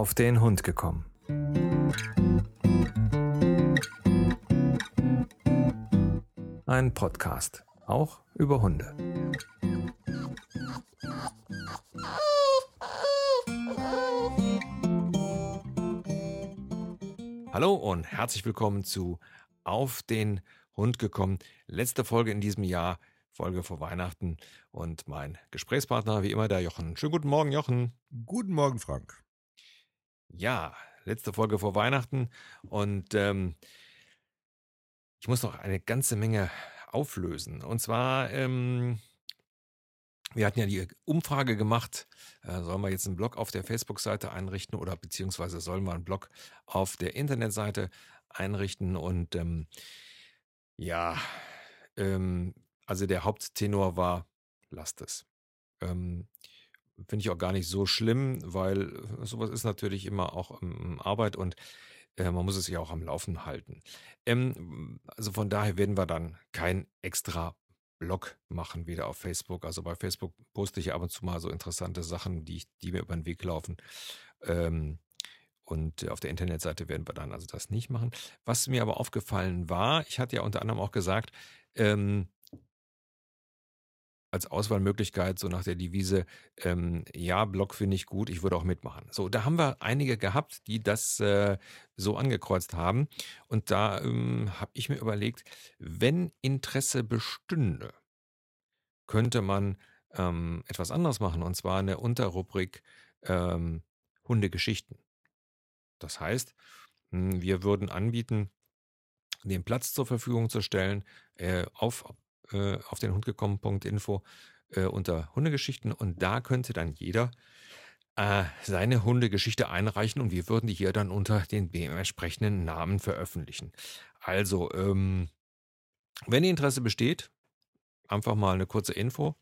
auf den Hund gekommen. Ein Podcast, auch über Hunde. Hallo und herzlich willkommen zu Auf den Hund gekommen. Letzte Folge in diesem Jahr, Folge vor Weihnachten. Und mein Gesprächspartner, wie immer, der Jochen. Schönen guten Morgen, Jochen. Guten Morgen, Frank. Ja, letzte Folge vor Weihnachten. Und ähm, ich muss noch eine ganze Menge auflösen. Und zwar, ähm, wir hatten ja die Umfrage gemacht, äh, sollen wir jetzt einen Blog auf der Facebook-Seite einrichten oder beziehungsweise sollen wir einen Blog auf der Internetseite einrichten? Und ähm, ja, ähm, also der Haupttenor war, lasst es. Ähm, Finde ich auch gar nicht so schlimm, weil sowas ist natürlich immer auch ähm, Arbeit und äh, man muss es ja auch am Laufen halten. Ähm, also von daher werden wir dann kein extra Blog machen wieder auf Facebook. Also bei Facebook poste ich ab und zu mal so interessante Sachen, die, die mir über den Weg laufen. Ähm, und auf der Internetseite werden wir dann also das nicht machen. Was mir aber aufgefallen war, ich hatte ja unter anderem auch gesagt, als Auswahlmöglichkeit, so nach der Devise, ähm, ja, Blog finde ich gut, ich würde auch mitmachen. So, da haben wir einige gehabt, die das äh, so angekreuzt haben. Und da ähm, habe ich mir überlegt, wenn Interesse bestünde, könnte man ähm, etwas anderes machen, und zwar eine Unterrubrik ähm, Hundegeschichten. Das heißt, hm, wir würden anbieten, den Platz zur Verfügung zu stellen äh, auf äh, auf den Hund gekommen.info äh, unter Hundegeschichten und da könnte dann jeder äh, seine Hundegeschichte einreichen und wir würden die hier dann unter den entsprechenden Namen veröffentlichen. Also, ähm, wenn Interesse besteht, einfach mal eine kurze Info,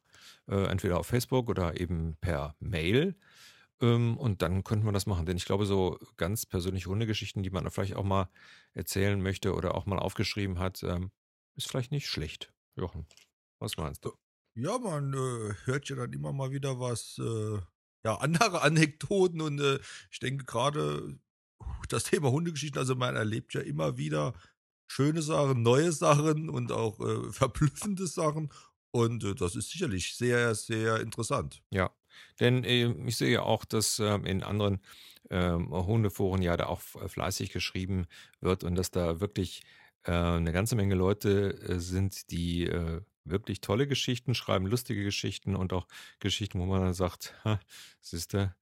äh, entweder auf Facebook oder eben per Mail. Ähm, und dann könnten wir das machen. Denn ich glaube, so ganz persönliche Hundegeschichten, die man vielleicht auch mal erzählen möchte oder auch mal aufgeschrieben hat, ähm, ist vielleicht nicht schlecht. Jochen, was meinst du? Ja, man äh, hört ja dann immer mal wieder was, äh, ja, andere Anekdoten und äh, ich denke gerade das Thema Hundegeschichten, also man erlebt ja immer wieder schöne Sachen, neue Sachen und auch äh, verblüffende Sachen und äh, das ist sicherlich sehr, sehr interessant. Ja, denn äh, ich sehe ja auch, dass ähm, in anderen ähm, Hundeforen ja da auch fleißig geschrieben wird und dass da wirklich eine ganze Menge Leute äh, sind, die äh, wirklich tolle Geschichten schreiben, lustige Geschichten und auch Geschichten, wo man dann sagt, siehste,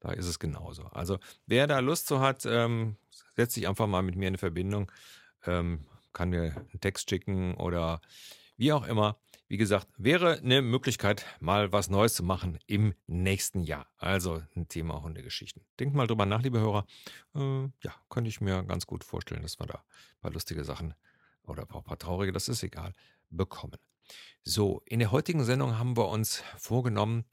da ist es genauso. Also wer da Lust zu hat, ähm, setzt sich einfach mal mit mir in Verbindung, ähm, kann mir einen Text schicken oder wie auch immer. Wie gesagt, wäre eine Möglichkeit, mal was Neues zu machen im nächsten Jahr. Also ein Thema Hundegeschichten. Denkt mal drüber nach, liebe Hörer. Äh, ja, könnte ich mir ganz gut vorstellen, dass wir da ein paar lustige Sachen oder auch ein paar traurige, das ist egal, bekommen. So, in der heutigen Sendung haben wir uns vorgenommen,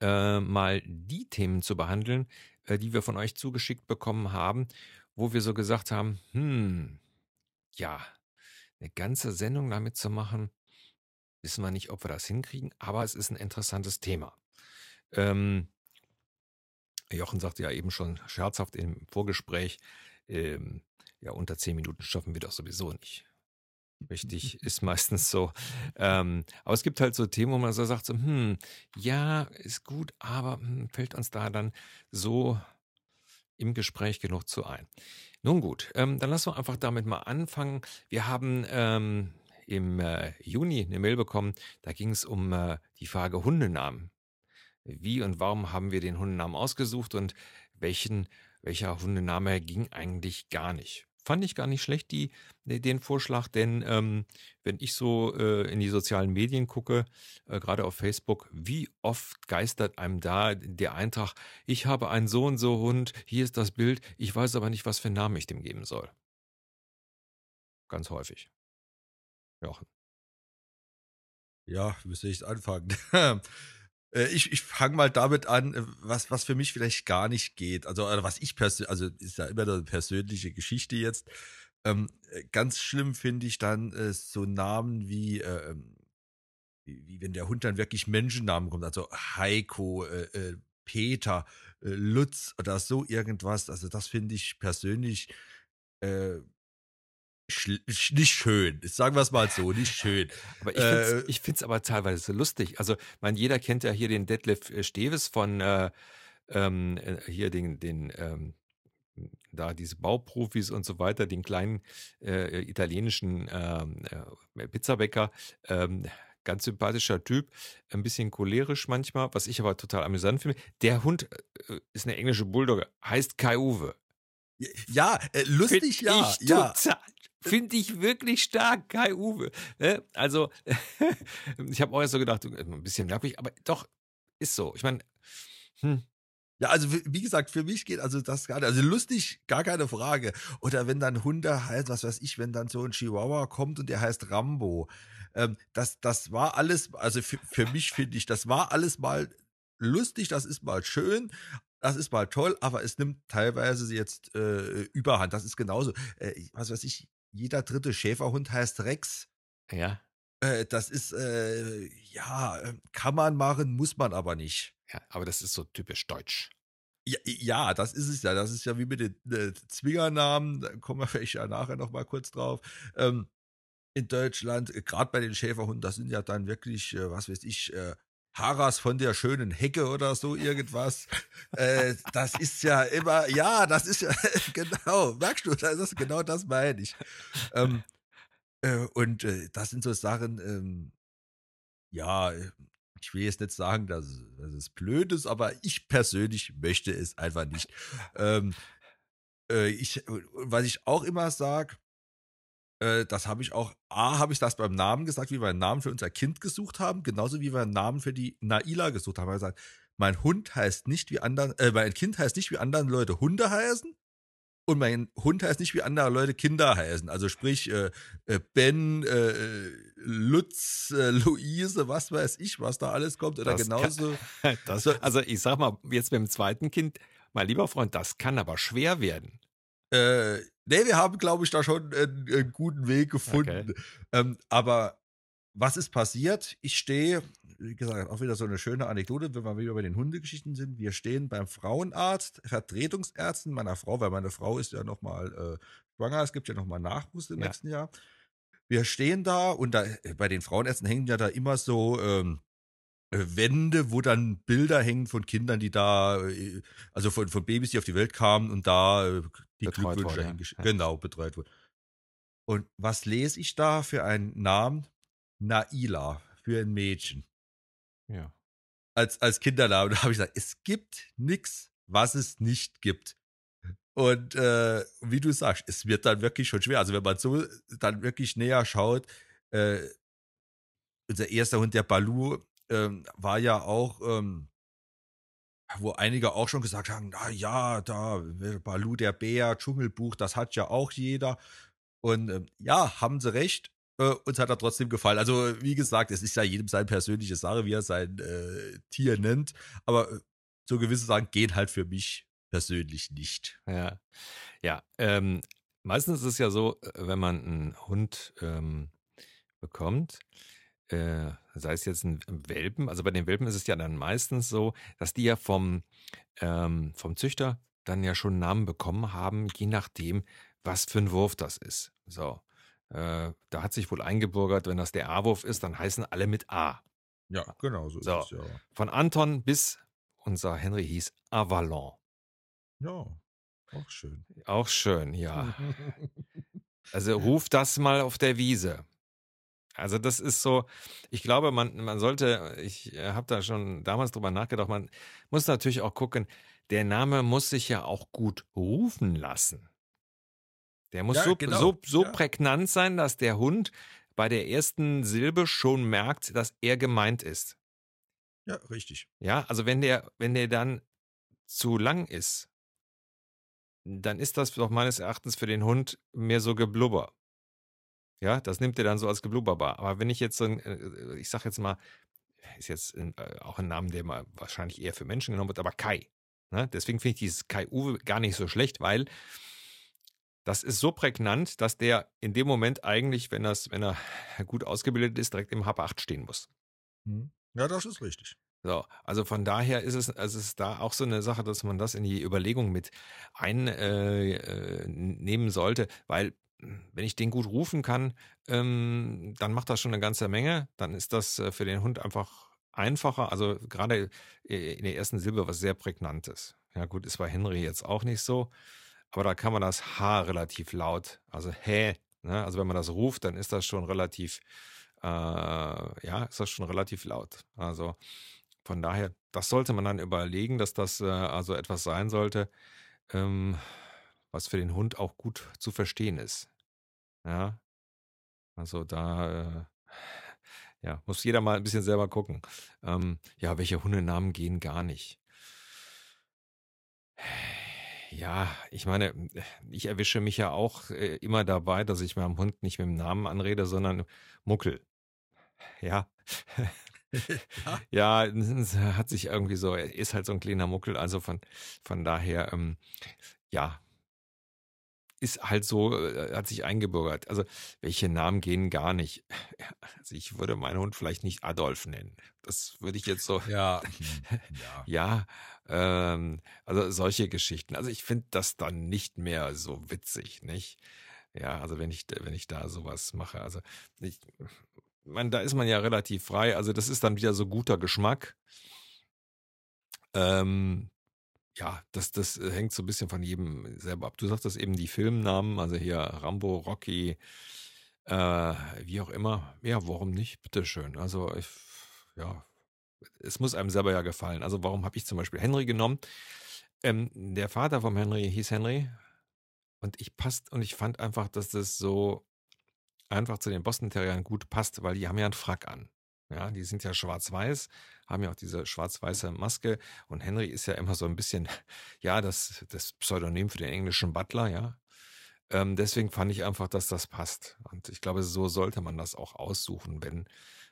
äh, mal die Themen zu behandeln, äh, die wir von euch zugeschickt bekommen haben, wo wir so gesagt haben, hm, ja, eine ganze Sendung damit zu machen, Wissen wir nicht, ob wir das hinkriegen, aber es ist ein interessantes Thema. Ähm, Jochen sagte ja eben schon scherzhaft im Vorgespräch, ähm, ja, unter zehn Minuten schaffen wir doch sowieso nicht. Richtig, ist meistens so. Ähm, aber es gibt halt so Themen, wo man so sagt, so, hm, ja, ist gut, aber hm, fällt uns da dann so im Gespräch genug zu ein. Nun gut, ähm, dann lassen wir einfach damit mal anfangen. Wir haben ähm, im äh, Juni eine Mail bekommen, da ging es um äh, die Frage Hundenamen. Wie und warum haben wir den Hundenamen ausgesucht und welchen, welcher Hundename ging eigentlich gar nicht? Fand ich gar nicht schlecht, die, den Vorschlag, denn ähm, wenn ich so äh, in die sozialen Medien gucke, äh, gerade auf Facebook, wie oft geistert einem da der Eintrag, ich habe einen so und so Hund, hier ist das Bild, ich weiß aber nicht, was für einen Namen ich dem geben soll. Ganz häufig. Jochen? Ja, wie soll ich anfangen? Äh, ich, ich fange mal damit an, äh, was, was für mich vielleicht gar nicht geht. Also, was ich persönlich, also ist ja immer eine persönliche Geschichte jetzt. Ähm, äh, ganz schlimm finde ich dann äh, so Namen wie, äh, wie, wie, wenn der Hund dann wirklich Menschennamen kommt. Also Heiko, äh, Peter, Lutz oder so irgendwas. Also das finde ich persönlich nicht schön. Sagen wir es mal so, nicht schön. aber ich finde es äh, aber teilweise lustig. Also, man, jeder kennt ja hier den Detlef äh, Steves von äh, ähm, äh, hier den, den ähm, da diese Bauprofis und so weiter, den kleinen äh, italienischen ähm, äh, Pizzabäcker. Ähm, ganz sympathischer Typ, ein bisschen cholerisch manchmal, was ich aber total amüsant finde. Der Hund äh, ist eine englische Bulldogge, heißt Kai Uwe. Ja, äh, lustig, Find ja. Ich ja. Total, Finde ich wirklich stark, Kai Uwe. Ne? Also, ich habe auch erst so gedacht, ein bisschen nervig, aber doch, ist so. Ich meine, hm, ja, also wie gesagt, für mich geht also das nicht. Also lustig, gar keine Frage. Oder wenn dann Hunde heißt, was weiß ich, wenn dann so ein Chihuahua kommt und der heißt Rambo. Ähm, das, das war alles, also für, für mich finde ich, das war alles mal lustig, das ist mal schön, das ist mal toll, aber es nimmt teilweise jetzt äh, Überhand. Das ist genauso. Äh, was weiß ich, jeder dritte Schäferhund heißt Rex. Ja. Äh, das ist, äh, ja, äh, kann man machen, muss man aber nicht. Ja, aber das ist so typisch deutsch. Ja, ja, das ist es ja. Das ist ja wie mit den äh, Zwingernamen, da kommen wir vielleicht ja nachher nochmal kurz drauf. Ähm, in Deutschland, äh, gerade bei den Schäferhunden, das sind ja dann wirklich, äh, was weiß ich, äh, Haras von der schönen Hecke oder so irgendwas. äh, das ist ja immer, ja, das ist ja, genau, merkst du, das ist genau das meine ich. Ähm, äh, und äh, das sind so Sachen, ähm, ja, ich will jetzt nicht sagen, dass, dass es blöd ist, aber ich persönlich möchte es einfach nicht. Ähm, äh, ich, was ich auch immer sage, äh, das habe ich auch, A, habe ich das beim Namen gesagt, wie wir einen Namen für unser Kind gesucht haben, genauso wie wir einen Namen für die Naila gesucht haben. Wir haben gesagt, mein Hund heißt nicht wie anderen, äh, mein Kind heißt nicht wie anderen Leute Hunde heißen, und mein Hund heißt nicht wie andere Leute Kinder heißen. Also sprich äh, äh, Ben, äh, Lutz, äh, Luise, was weiß ich, was da alles kommt. Oder das genauso. Kann, das, also ich sag mal, jetzt mit dem zweiten Kind, mein lieber Freund, das kann aber schwer werden. Äh, nee, wir haben, glaube ich, da schon einen, einen, guten Weg gefunden. Okay. Ähm, aber was ist passiert? Ich stehe, wie gesagt, auch wieder so eine schöne Anekdote, wenn wir wieder bei den Hundegeschichten sind. Wir stehen beim Frauenarzt, Vertretungsärzten meiner Frau, weil meine Frau ist ja nochmal äh, schwanger, es gibt ja nochmal Nachwuchs im ja. nächsten Jahr. Wir stehen da und da, äh, bei den Frauenärzten hängen ja da immer so ähm, äh, Wände, wo dann Bilder hängen von Kindern, die da, äh, also von, von Babys, die auf die Welt kamen und da die betreut Glückwünsche wurde, ja. genau betreut wurden. Und was lese ich da für einen Namen? Naila für ein Mädchen. Ja. Als, als Kindername. Da habe ich gesagt, es gibt nichts, was es nicht gibt. Und äh, wie du sagst, es wird dann wirklich schon schwer. Also wenn man so dann wirklich näher schaut, äh, unser erster Hund, der Balu, ähm, war ja auch, ähm, wo einige auch schon gesagt haben, na ja, da Balu der Bär, Dschungelbuch, das hat ja auch jeder. Und ähm, ja, haben sie recht. Äh, uns hat er trotzdem gefallen. Also, wie gesagt, es ist ja jedem seine persönliche Sache, wie er sein äh, Tier nennt. Aber äh, so gewisse Sachen gehen halt für mich persönlich nicht. Ja. Ja. Ähm, meistens ist es ja so, äh, wenn man einen Hund ähm, bekommt, äh, sei es jetzt ein Welpen, also bei den Welpen ist es ja dann meistens so, dass die ja vom, ähm, vom Züchter dann ja schon Namen bekommen haben, je nachdem, was für ein Wurf das ist. So. Äh, da hat sich wohl eingebürgert, wenn das der A-Wurf ist, dann heißen alle mit A. Ja, genau, so, so. ist es ja. Von Anton bis unser Henry hieß Avalon. Ja, auch schön. Auch schön, ja. also ruf das mal auf der Wiese. Also das ist so, ich glaube, man, man sollte, ich äh, habe da schon damals drüber nachgedacht, man muss natürlich auch gucken, der Name muss sich ja auch gut rufen lassen. Der muss ja, so, genau. so, so ja. prägnant sein, dass der Hund bei der ersten Silbe schon merkt, dass er gemeint ist. Ja, richtig. Ja, also wenn der, wenn der dann zu lang ist, dann ist das doch meines Erachtens für den Hund mehr so Geblubber. Ja, das nimmt er dann so als Geblubberbar. Aber wenn ich jetzt so ein, äh, ich sag jetzt mal, ist jetzt äh, auch ein Name, der mal wahrscheinlich eher für Menschen genommen wird, aber Kai. Ne? Deswegen finde ich dieses Kai Uwe gar nicht so schlecht, weil das ist so prägnant, dass der in dem Moment eigentlich, wenn, das, wenn er gut ausgebildet ist, direkt im Hab 8 stehen muss. Mhm. Ja, das ist richtig. So, also von daher ist es, also es ist da auch so eine Sache, dass man das in die Überlegung mit einnehmen äh, äh, sollte, weil wenn ich den gut rufen kann, ähm, dann macht das schon eine ganze Menge. Dann ist das äh, für den Hund einfach einfacher. Also gerade in der ersten Silbe was sehr prägnantes. Ja gut, ist bei Henry jetzt auch nicht so, aber da kann man das H relativ laut, also hä, ne? also wenn man das ruft, dann ist das schon relativ, äh, ja, ist das schon relativ laut. Also von daher, das sollte man dann überlegen, dass das äh, also etwas sein sollte, ähm, was für den Hund auch gut zu verstehen ist. Ja, also da äh, ja, muss jeder mal ein bisschen selber gucken. Ähm, ja, welche Hundenamen gehen gar nicht? Ja, ich meine, ich erwische mich ja auch äh, immer dabei, dass ich meinem Hund nicht mit dem Namen anrede, sondern Muckel. Ja. ja, hat sich irgendwie so, er ist halt so ein kleiner Muckel, also von, von daher, ähm, ja, ist halt so, äh, hat sich eingebürgert. Also, welche Namen gehen gar nicht? Also, ich würde meinen Hund vielleicht nicht Adolf nennen. Das würde ich jetzt so. Ja. ja, ja ähm, also solche Geschichten. Also, ich finde das dann nicht mehr so witzig, nicht? Ja, also wenn ich, wenn ich da sowas mache. Also, ich, man, da ist man ja relativ frei. Also, das ist dann wieder so guter Geschmack. Ähm, ja, das, das äh, hängt so ein bisschen von jedem selber ab. Du sagtest eben die Filmnamen, also hier Rambo, Rocky, äh, wie auch immer. Ja, warum nicht? Bitteschön. Also, ich, ja, es muss einem selber ja gefallen. Also, warum habe ich zum Beispiel Henry genommen? Ähm, der Vater vom Henry hieß Henry und ich passt und ich fand einfach, dass das so einfach zu den Boston Terriern gut passt, weil die haben ja einen Frack an. Ja, die sind ja schwarz-weiß, haben ja auch diese schwarz-weiße Maske. Und Henry ist ja immer so ein bisschen, ja, das, das Pseudonym für den englischen Butler, ja. Ähm, deswegen fand ich einfach, dass das passt. Und ich glaube, so sollte man das auch aussuchen, wenn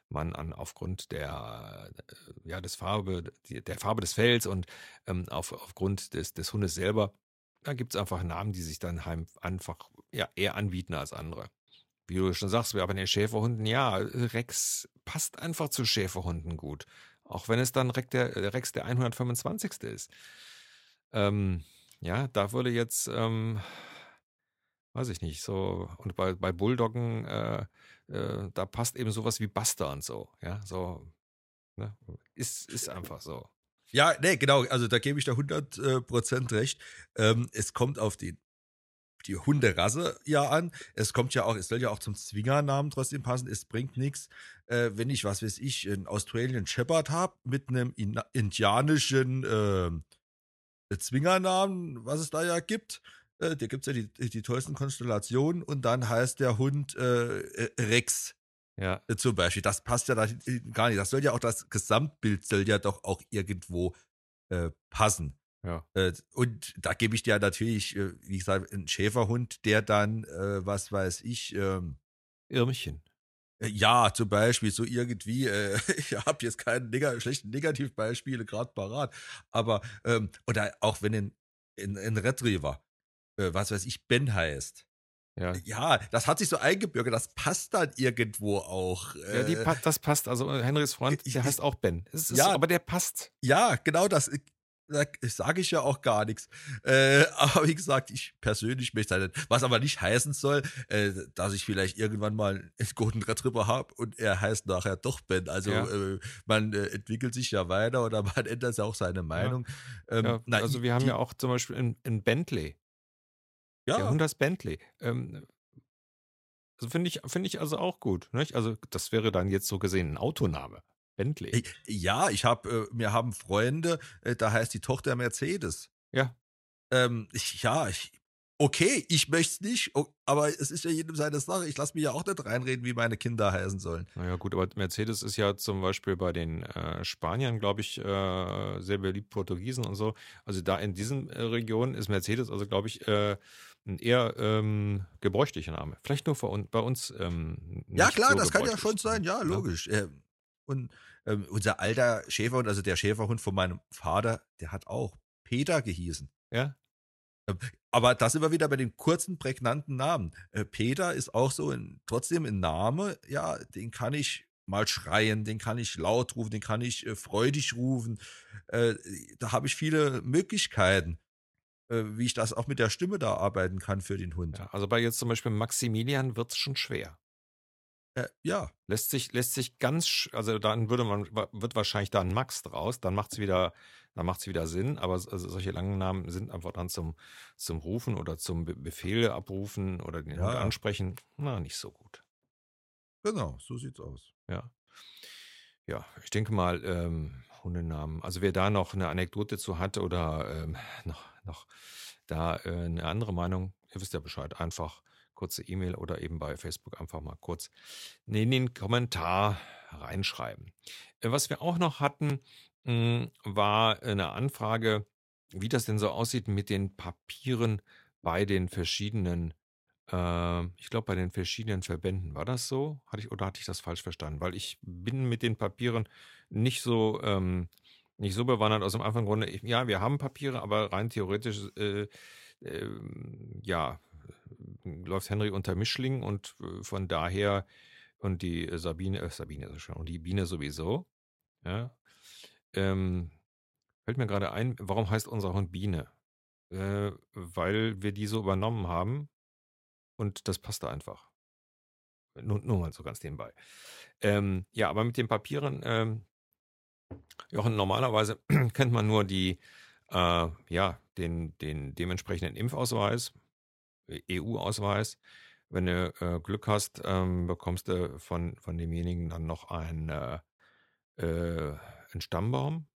man an aufgrund der äh, ja des Farbe der Farbe des Fells und ähm, auf, aufgrund des des Hundes selber da gibt es einfach Namen, die sich dann einfach ja eher anbieten als andere wie du schon sagst, wir haben den Schäferhunden, ja, Rex passt einfach zu Schäferhunden gut. Auch wenn es dann Rex der, Rex der 125. ist. Ähm, ja, da würde jetzt, ähm, weiß ich nicht, so, und bei, bei Bulldoggen, äh, äh, da passt eben sowas wie Buster und so, ja, so, ne? ist, ist einfach so. Ja, nee, genau, also da gebe ich da 100% äh, recht. Ähm, es kommt auf den die Hunderasse ja an. Es kommt ja auch, es soll ja auch zum Zwingernamen trotzdem passen. Es bringt nichts, äh, wenn ich, was weiß ich, einen Australian Shepherd habe mit einem in, indianischen äh, Zwingernamen, was es da ja gibt. Äh, da gibt es ja die, die tollsten Konstellationen und dann heißt der Hund äh, äh Rex. Ja. Äh, zum Beispiel. Das passt ja da gar nicht. Das soll ja auch das Gesamtbild soll ja doch auch irgendwo passen. Ja. Äh, und da gebe ich dir natürlich, äh, wie gesagt, einen Schäferhund, der dann, äh, was weiß ich, ähm, Irmchen. Äh, ja, zum Beispiel so irgendwie, äh, ich habe jetzt keine neg schlechten Negativbeispiele gerade parat, aber, ähm, oder auch wenn ein, ein, ein Retriever, äh, was weiß ich, Ben heißt. Ja. ja, das hat sich so eingebürgert, das passt dann irgendwo auch. ja, die, das passt. Also Henrys Freund, der heißt auch Ben. Ist, ja, aber der passt. Ja, genau das da sage ich ja auch gar nichts. Äh, aber wie gesagt, ich persönlich möchte halt, was aber nicht heißen soll, äh, dass ich vielleicht irgendwann mal einen Golden Retriever habe und er heißt nachher doch Ben. Also ja. äh, man äh, entwickelt sich ja weiter oder man ändert ja auch seine Meinung. Ja. Ähm, ja, na, also wir haben ja auch zum Beispiel in, Bentley. Ja. Der Hund heißt Bentley. Ähm, also finde ich, finde ich also auch gut. Nicht? Also das wäre dann jetzt so gesehen ein Autoname. Bentley. Ja, ich habe, äh, wir haben Freunde, äh, da heißt die Tochter Mercedes. Ja. Ähm, ich, ja, ich, okay, ich möchte es nicht, aber es ist ja jedem seine Sache. Ich lasse mich ja auch nicht reinreden, wie meine Kinder heißen sollen. Naja, gut, aber Mercedes ist ja zum Beispiel bei den äh, Spaniern, glaube ich, äh, sehr beliebt, Portugiesen und so. Also da in diesen äh, Regionen ist Mercedes, also glaube ich, äh, ein eher ähm, gebräuchlicher Name. Vielleicht nur bei uns. Ähm, ja, klar, so das kann ja schon sein, ja, logisch. Ja. Und ähm, unser alter Schäferhund, also der Schäferhund von meinem Vater, der hat auch Peter gehießen. Ja. Ähm, aber da sind wir wieder bei den kurzen, prägnanten Namen. Äh, Peter ist auch so ein, trotzdem ein Name, ja, den kann ich mal schreien, den kann ich laut rufen, den kann ich äh, freudig rufen. Äh, da habe ich viele Möglichkeiten, äh, wie ich das auch mit der Stimme da arbeiten kann für den Hund. Ja, also bei jetzt zum Beispiel Maximilian wird es schon schwer. Äh, ja. Lässt sich, lässt sich ganz, also dann würde man, wird wahrscheinlich da ein Max draus, dann macht es wieder, dann macht es wieder Sinn, aber also solche langen Namen sind einfach dann zum, zum Rufen oder zum Befehle abrufen oder den ja. Hund ansprechen, na, nicht so gut. Genau, so sieht's aus. Ja. Ja, ich denke mal, ähm, Hundenamen. Also wer da noch eine Anekdote zu hat oder ähm, noch, noch da äh, eine andere Meinung, ihr wisst ja Bescheid, einfach kurze E-Mail oder eben bei Facebook einfach mal kurz in den Kommentar reinschreiben. Äh, was wir auch noch hatten, hm, war eine Anfrage, wie das denn so aussieht mit den Papieren bei den verschiedenen, äh, ich glaube bei den verschiedenen Verbänden. War das so? Hatte ich oder hatte ich das falsch verstanden? Weil ich bin mit den Papieren nicht so ähm, nicht so bewandert aus dem einfachen Grunde. Ich, ja, wir haben Papiere, aber rein theoretisch äh, äh, ja läuft Henry unter Mischling und äh, von daher und die Sabine, äh, Sabine ist schon, und die Biene sowieso. Ja. Ähm, fällt mir gerade ein, warum heißt unser Hund Biene? Äh, weil wir die so übernommen haben und das passte einfach. Nur, nur mal so ganz nebenbei. Ähm, ja, aber mit den Papieren, ähm, Jochen, normalerweise kennt man nur die, äh, ja, den, den dementsprechenden Impfausweis EU-Ausweis. Wenn du äh, Glück hast, ähm, bekommst du von, von demjenigen dann noch ein, äh, äh, einen Stammbaum.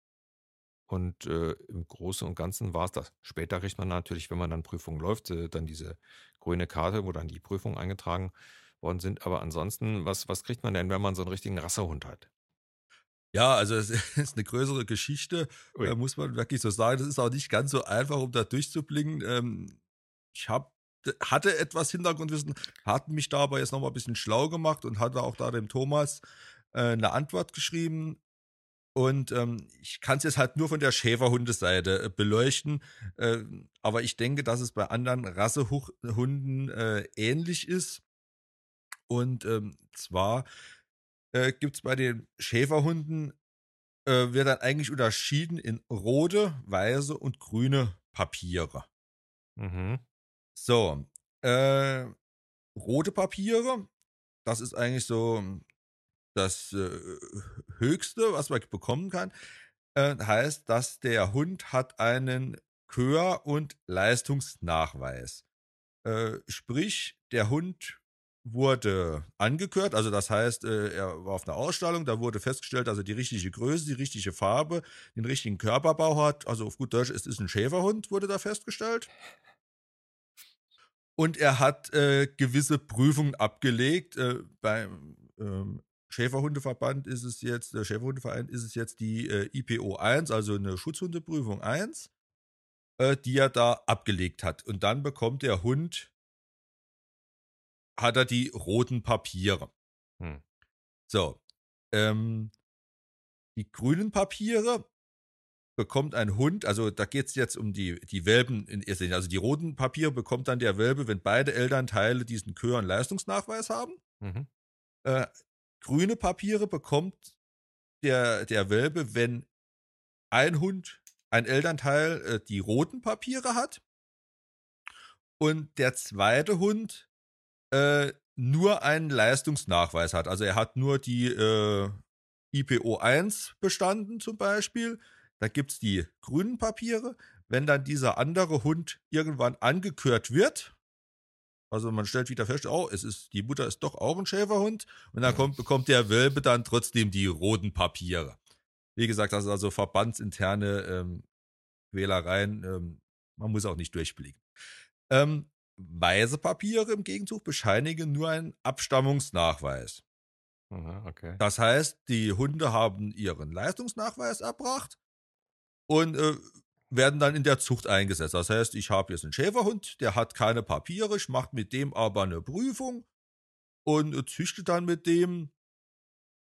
Und äh, im Großen und Ganzen war es das. Später kriegt man natürlich, wenn man dann Prüfung läuft, äh, dann diese grüne Karte, wo dann die Prüfungen eingetragen worden sind. Aber ansonsten, was, was kriegt man denn, wenn man so einen richtigen Rassehund hat? Ja, also es ist eine größere Geschichte, äh, muss man wirklich so sagen. Das ist auch nicht ganz so einfach, um da durchzublicken. Ähm, ich habe hatte etwas Hintergrundwissen, hat mich da aber jetzt nochmal ein bisschen schlau gemacht und hatte auch da dem Thomas äh, eine Antwort geschrieben. Und ähm, ich kann es jetzt halt nur von der Schäferhundeseite äh, beleuchten. Äh, aber ich denke, dass es bei anderen Rassehunden äh, ähnlich ist. Und ähm, zwar äh, gibt es bei den Schäferhunden, äh, wird dann eigentlich unterschieden in rote, weiße und grüne Papiere. Mhm. So, äh, rote Papiere, das ist eigentlich so das äh, Höchste, was man bekommen kann. Äh, heißt, dass der Hund hat einen Kör- und Leistungsnachweis. Äh, sprich, der Hund wurde angekört, also das heißt, äh, er war auf einer Ausstellung, da wurde festgestellt, dass er die richtige Größe, die richtige Farbe, den richtigen Körperbau hat. Also auf gut Deutsch, es ist ein Schäferhund, wurde da festgestellt und er hat äh, gewisse Prüfungen abgelegt. Äh, beim ähm, Schäferhundeverband ist es jetzt, der Schäferhundeverein ist es jetzt die äh, IPO 1, also eine Schutzhundeprüfung 1, äh, die er da abgelegt hat. Und dann bekommt der Hund, hat er die roten Papiere. Hm. So. Ähm, die grünen Papiere bekommt ein Hund, also da geht es jetzt um die, die Welpen in erster Linie, also die roten Papiere bekommt dann der Welpe, wenn beide Elternteile diesen und Leistungsnachweis haben. Mhm. Äh, grüne Papiere bekommt der, der Welpe, wenn ein Hund, ein Elternteil äh, die roten Papiere hat und der zweite Hund äh, nur einen Leistungsnachweis hat. Also er hat nur die äh, IPO 1 bestanden zum Beispiel da gibt es die grünen Papiere. Wenn dann dieser andere Hund irgendwann angekürt wird, also man stellt wieder fest, oh, es ist, die Mutter ist doch auch ein Schäferhund. Und dann kommt, bekommt der Welpe dann trotzdem die roten Papiere. Wie gesagt, das ist also verbandsinterne ähm, Wählereien. Ähm, man muss auch nicht durchblicken. Ähm, weiße Papiere im Gegenzug bescheinigen nur einen Abstammungsnachweis. Okay. Das heißt, die Hunde haben ihren Leistungsnachweis erbracht und äh, werden dann in der Zucht eingesetzt. Das heißt, ich habe jetzt einen Schäferhund, der hat keine Papiere, ich mache mit dem aber eine Prüfung und äh, züchte dann mit dem.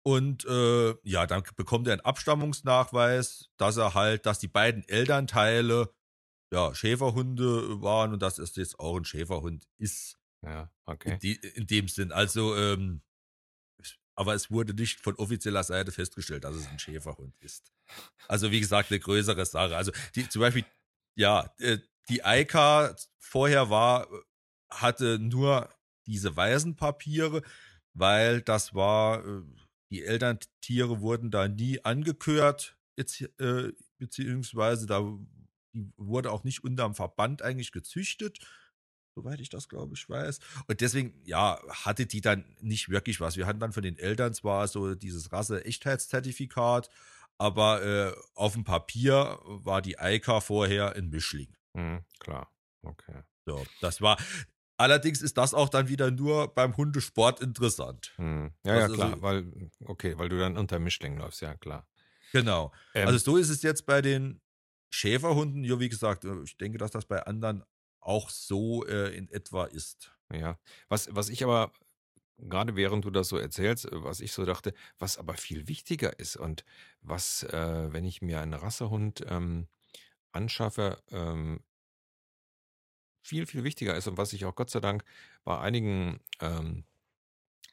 Und äh, ja, dann bekommt er einen Abstammungsnachweis, dass er halt, dass die beiden Elternteile ja Schäferhunde waren und dass es jetzt auch ein Schäferhund ist. Ja, okay. In, die, in dem Sinn. Also ähm, aber es wurde nicht von offizieller Seite festgestellt, dass es ein Schäferhund ist. Also wie gesagt, eine größere Sache. Also die, zum Beispiel, ja, äh, die Eika vorher war, hatte nur diese weißen Papiere, weil das war, äh, die Elterntiere wurden da nie angekürt, äh, beziehungsweise da wurde auch nicht unterm Verband eigentlich gezüchtet, soweit ich das glaube ich weiß. Und deswegen, ja, hatte die dann nicht wirklich was. Wir hatten dann von den Eltern zwar so dieses Rasse-Echtheitszertifikat, aber äh, auf dem Papier war die Eika vorher ein Mischling. Mhm, klar, okay. So, das war, Allerdings ist das auch dann wieder nur beim Hundesport interessant. Hm. Ja, ja, klar, also, weil, okay, weil du dann unter Mischling läufst, ja, klar. Genau. Ähm, also so ist es jetzt bei den Schäferhunden, ja, wie gesagt, äh, ich denke, dass das bei anderen auch so äh, in etwa ist. Ja, was, was ich aber gerade während du das so erzählst, äh, was ich so dachte, was aber viel wichtiger ist und was, äh, wenn ich mir einen Rassehund ähm, anschaffe, ähm, viel, viel wichtiger ist und was ich auch Gott sei Dank bei einigen ähm,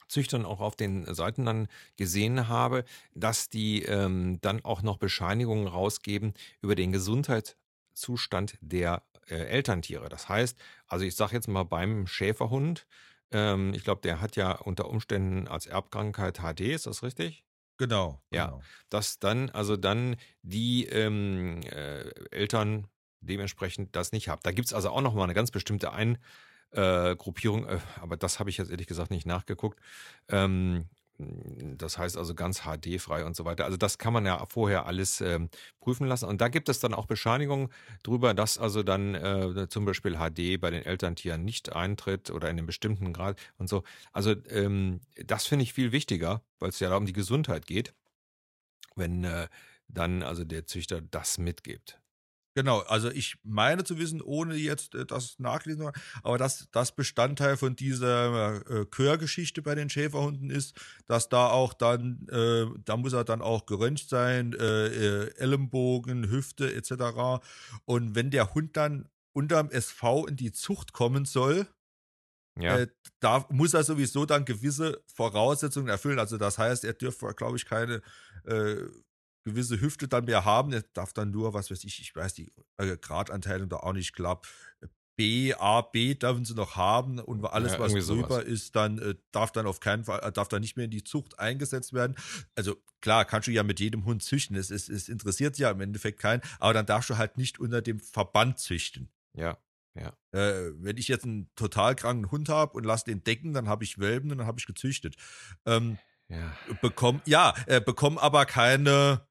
Züchtern auch auf den Seiten dann gesehen habe, dass die ähm, dann auch noch Bescheinigungen rausgeben über den Gesundheitszustand der äh, Elterntiere. Das heißt, also ich sage jetzt mal beim Schäferhund, ähm, ich glaube, der hat ja unter Umständen als Erbkrankheit HD, ist das richtig? Genau. Ja, genau. dass dann, also dann die ähm, äh, Eltern dementsprechend das nicht haben. Da gibt es also auch nochmal eine ganz bestimmte Eingruppierung, äh, aber das habe ich jetzt ehrlich gesagt nicht nachgeguckt. Ähm, das heißt also ganz HD-frei und so weiter. Also das kann man ja vorher alles ähm, prüfen lassen. Und da gibt es dann auch Bescheinigungen darüber, dass also dann äh, zum Beispiel HD bei den Elterntieren nicht eintritt oder in einem bestimmten Grad und so. Also ähm, das finde ich viel wichtiger, weil es ja da um die Gesundheit geht, wenn äh, dann also der Züchter das mitgibt. Genau, also ich meine zu wissen, ohne jetzt äh, das nachlesen zu aber dass das Bestandteil von dieser äh, Chörgeschichte bei den Schäferhunden ist, dass da auch dann, äh, da muss er dann auch geröntgt sein, äh, äh Ellenbogen, Hüfte etc. Und wenn der Hund dann unterm SV in die Zucht kommen soll, ja. Äh, da muss er sowieso dann gewisse Voraussetzungen erfüllen. Also das heißt, er dürfte, glaube ich, keine äh, gewisse Hüfte dann mehr haben. Er darf dann nur, was weiß ich, ich weiß die äh, Gradanteilung da auch nicht klar. B, A, B dürfen sie noch haben und alles, ja, was drüber ist, dann äh, darf dann auf keinen Fall, äh, darf dann nicht mehr in die Zucht eingesetzt werden. Also klar, kannst du ja mit jedem Hund züchten. Es, es, es interessiert ja im Endeffekt keinen, aber dann darfst du halt nicht unter dem Verband züchten. Ja. Ja. Äh, wenn ich jetzt einen total kranken Hund habe und lasse den decken, dann habe ich Welpen und dann habe ich gezüchtet. Ähm, ja. Bekomm, ja, äh, bekomm aber keine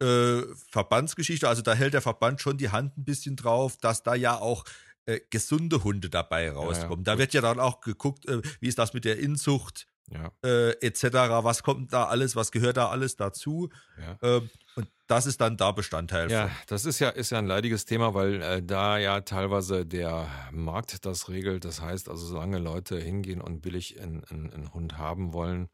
äh, Verbandsgeschichte. Also da hält der Verband schon die Hand ein bisschen drauf, dass da ja auch äh, gesunde Hunde dabei rauskommen. Ja, ja. Da wird ja dann auch geguckt, äh, wie ist das mit der Inzucht ja. äh, etc. Was kommt da alles, was gehört da alles dazu? Ähm, und das ist dann da Bestandteil. Ja, von. das ist ja, ist ja ein leidiges Thema, weil äh, da ja teilweise der Markt das regelt. Das heißt also, solange Leute hingehen und billig einen, einen, einen Hund haben wollen,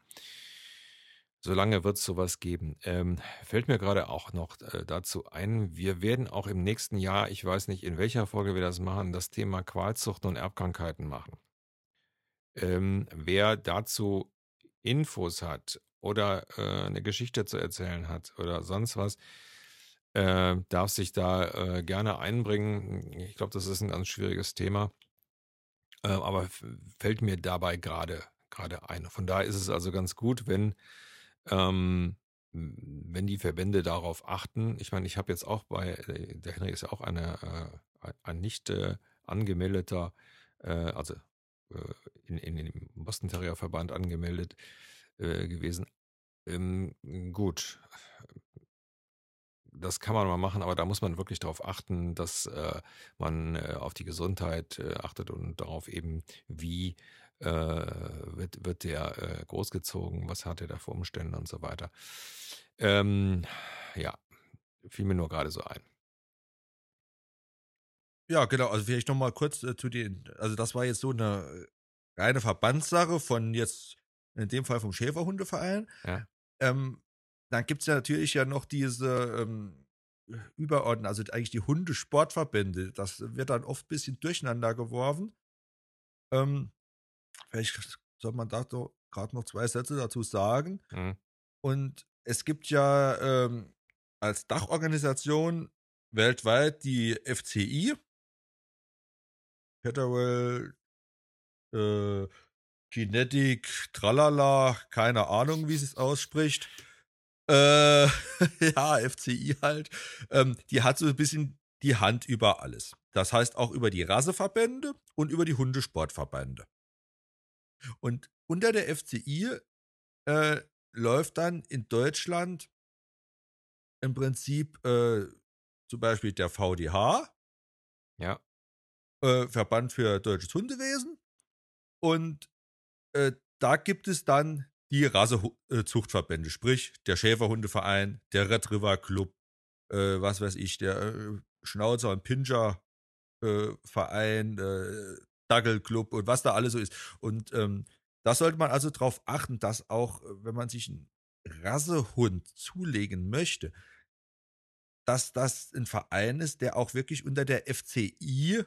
Solange wird es sowas geben. Ähm, fällt mir gerade auch noch äh, dazu ein, wir werden auch im nächsten Jahr, ich weiß nicht, in welcher Folge wir das machen, das Thema Qualzucht und Erbkrankheiten machen. Ähm, wer dazu Infos hat oder äh, eine Geschichte zu erzählen hat oder sonst was, äh, darf sich da äh, gerne einbringen. Ich glaube, das ist ein ganz schwieriges Thema, äh, aber fällt mir dabei gerade gerade ein. Von daher ist es also ganz gut, wenn ähm, wenn die Verbände darauf achten, ich meine, ich habe jetzt auch bei, äh, der Henry ist ja auch eine, äh, ein nicht äh, angemeldeter, äh, also äh, in, in, dem Boston Terrier Verband angemeldet äh, gewesen. Ähm, gut, das kann man mal machen, aber da muss man wirklich darauf achten, dass man auf die Gesundheit achtet und darauf eben, wie äh, wird, wird der äh, großgezogen, was hat er da für Umstände und so weiter. Ähm, ja, fiel mir nur gerade so ein. Ja, genau. Also vielleicht nochmal kurz äh, zu den, also das war jetzt so eine reine Verbandssache von jetzt, in dem Fall vom Schäferhundeverein. Ja. Ähm, dann gibt es ja natürlich ja noch diese ähm, Überordnung, also eigentlich die Hundesportverbände. Das wird dann oft ein bisschen durcheinander geworfen. Ähm, vielleicht soll man da gerade noch zwei Sätze dazu sagen. Mhm. Und es gibt ja ähm, als Dachorganisation weltweit die FCI, Federal äh, Kinetic, tralala, keine Ahnung, wie sie es ausspricht. Äh, ja, FCI halt. Ähm, die hat so ein bisschen die Hand über alles. Das heißt auch über die Rasseverbände und über die Hundesportverbände. Und unter der FCI äh, läuft dann in Deutschland im Prinzip äh, zum Beispiel der VDH, Ja. äh, Verband für deutsches Hundewesen. Und äh, da gibt es dann die Rassezuchtverbände, sprich der Schäferhundeverein, der Red River Club, äh, was weiß ich, der äh, Schnauzer und Pinscher Verein, äh, Dackelclub und was da alles so ist. Und ähm, da sollte man also darauf achten, dass auch, äh, wenn man sich einen Rassehund zulegen möchte, dass das ein Verein ist, der auch wirklich unter der FCI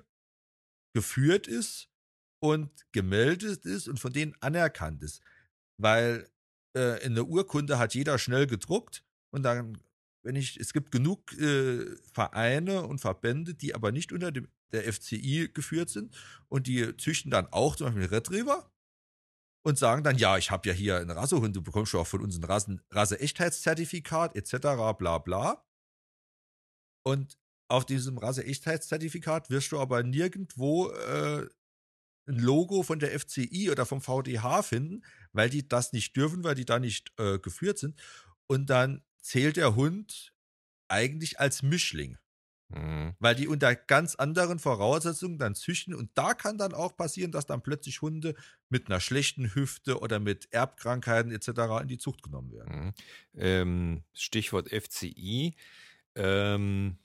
geführt ist und gemeldet ist und von denen anerkannt ist. Weil äh, in der Urkunde hat jeder schnell gedruckt und dann, wenn ich, es gibt genug äh, Vereine und Verbände, die aber nicht unter dem, der FCI geführt sind und die züchten dann auch zum Beispiel Retriever und sagen dann, ja, ich habe ja hier einen Rassehund, du bekommst schon auch von uns ein Rasse-Echtheitszertifikat etc. bla bla. Und auf diesem Rasse-Echtheitszertifikat wirst du aber nirgendwo äh, ein Logo von der FCI oder vom VDH finden, weil die das nicht dürfen, weil die da nicht äh, geführt sind. Und dann zählt der Hund eigentlich als Mischling, Mhm. weil die unter ganz anderen Voraussetzungen dann züchten. Und da kann dann auch passieren, dass dann plötzlich Hunde mit einer schlechten Hüfte oder mit Erbkrankheiten etc. in die Zucht genommen werden. Mhm. Ähm, Stichwort FCI. Ähm,